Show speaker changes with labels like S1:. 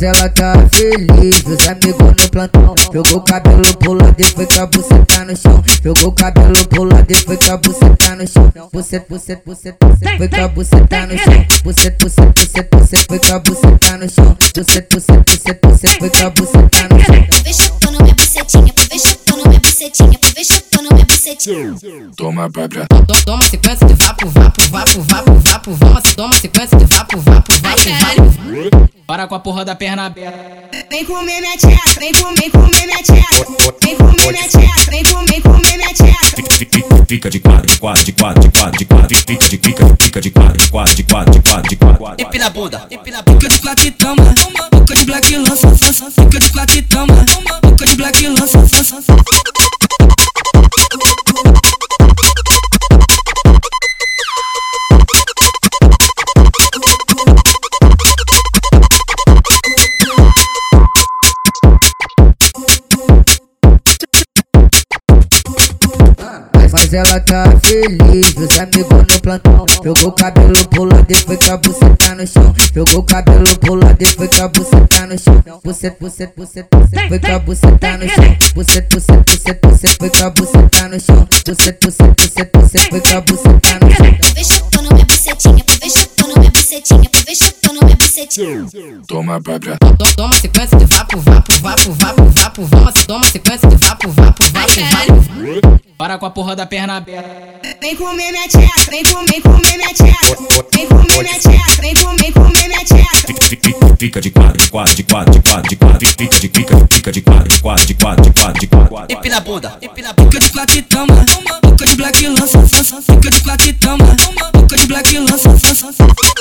S1: Mas ela tá feliz, os amigos no plantão. Jogou o cabelo pro lado e foi com a buceta no chão. Jogou o cabelo pro lado e foi com a buceta no chão. Buceta, buceta, buceta, buceta, foi com a buceta no chão. Buceta, buceta, buceta, buceta, foi com a buceta no chão. Buceta, buceta, buceta, buceta, foi com a buceta no chão.
S2: Vem chupando minha bucetinha, vem chupando minha bucetinha, vem chupando minha bucetinha.
S3: Toma, babra.
S4: Toma, toma sequência de vapo, vapo, vapo, vapo, vapo, vamos, toma sequência de vapo, vapo, vapo, vapo. Para com a porra da perna aberta.
S2: Vem comer minha tcheca, vem comer, comer minha tcheca. Vem comer minha tcheca, vem comer, comer minha tcheca.
S3: Fica de quatro, de quatro, de quatro, de quatro, de quatro, fica de fica, fica de quatro, de quatro, de quatro, de quatro, de quatro.
S5: Empina a bunda, empina a bunda. Fica de quatro e toma, boca de black lança, fica de quatro e toma, boca de black lança.
S1: Mas ela tá feliz, os amigos no plantão. Jogou o cabelo pro lado e foi com a buceta no chão. Jogou o cabelo pro lado e foi com a buceta no chão. Buceta, buceta, buceta, buceta, foi com a buceta no chão. Buceta, buceta, buceta, buceta, foi com a buceta no chão. Buceta, buceta, buceta, buceta, foi com a buceta no chão.
S2: Vem chupando minha bucetinha, vem chupando minha bucetinha, vem chupando minha bucetinha.
S3: Toma, babra.
S4: Toma, sequência de vapo, vapo, vapo, vapo, vapo, vamos, toma sequência de vapo, vapo, vapo, vapo. Para com a porra da perna aberta.
S2: Vem comer minha tcheca, vem comer, comer minha tcheca. Vem comer minha tcheca, vem comer, comer minha tcheca.
S3: Fica de quatro, de quatro, de quatro, de quatro, de quatro, fica de fica, fica de quatro, de quatro, de quatro, de quatro, de quatro.
S5: Empina a bunda, empina a bunda. Fica de quatro e toma, boca de black lança, fica de quatro e toma, boca de black lança.